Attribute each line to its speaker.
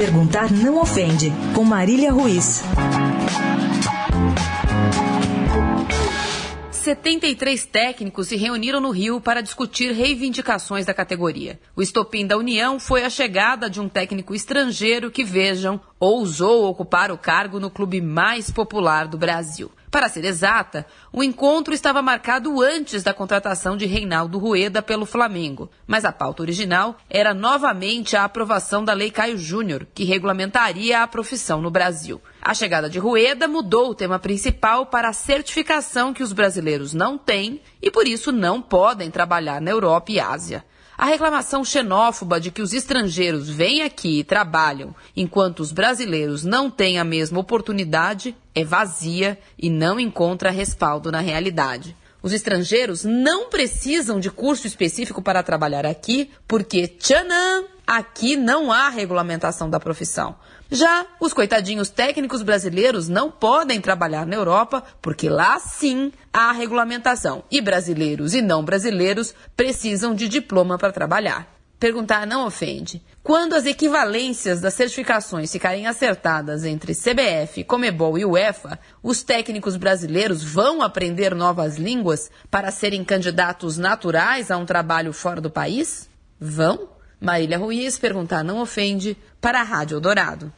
Speaker 1: Perguntar não ofende, com Marília Ruiz.
Speaker 2: 73 técnicos se reuniram no Rio para discutir reivindicações da categoria. O estopim da união foi a chegada de um técnico estrangeiro que, vejam, ousou ocupar o cargo no clube mais popular do Brasil. Para ser exata, o encontro estava marcado antes da contratação de Reinaldo Rueda pelo Flamengo, mas a pauta original era novamente a aprovação da Lei Caio Júnior, que regulamentaria a profissão no Brasil. A chegada de Rueda mudou o tema principal para a certificação que os brasileiros não têm e por isso não podem trabalhar na Europa e Ásia. A reclamação xenófoba de que os estrangeiros vêm aqui e trabalham enquanto os brasileiros não têm a mesma oportunidade é vazia e não encontra respaldo na realidade. Os estrangeiros não precisam de curso específico para trabalhar aqui, porque, tchanã, aqui não há regulamentação da profissão. Já os coitadinhos técnicos brasileiros não podem trabalhar na Europa, porque lá sim há regulamentação. E brasileiros e não brasileiros precisam de diploma para trabalhar. Perguntar não ofende. Quando as equivalências das certificações ficarem acertadas entre CBF, Comebol e UEFA, os técnicos brasileiros vão aprender novas línguas para serem candidatos naturais a um trabalho fora do país? Vão? Marília Ruiz perguntar não ofende para a Rádio Dourado.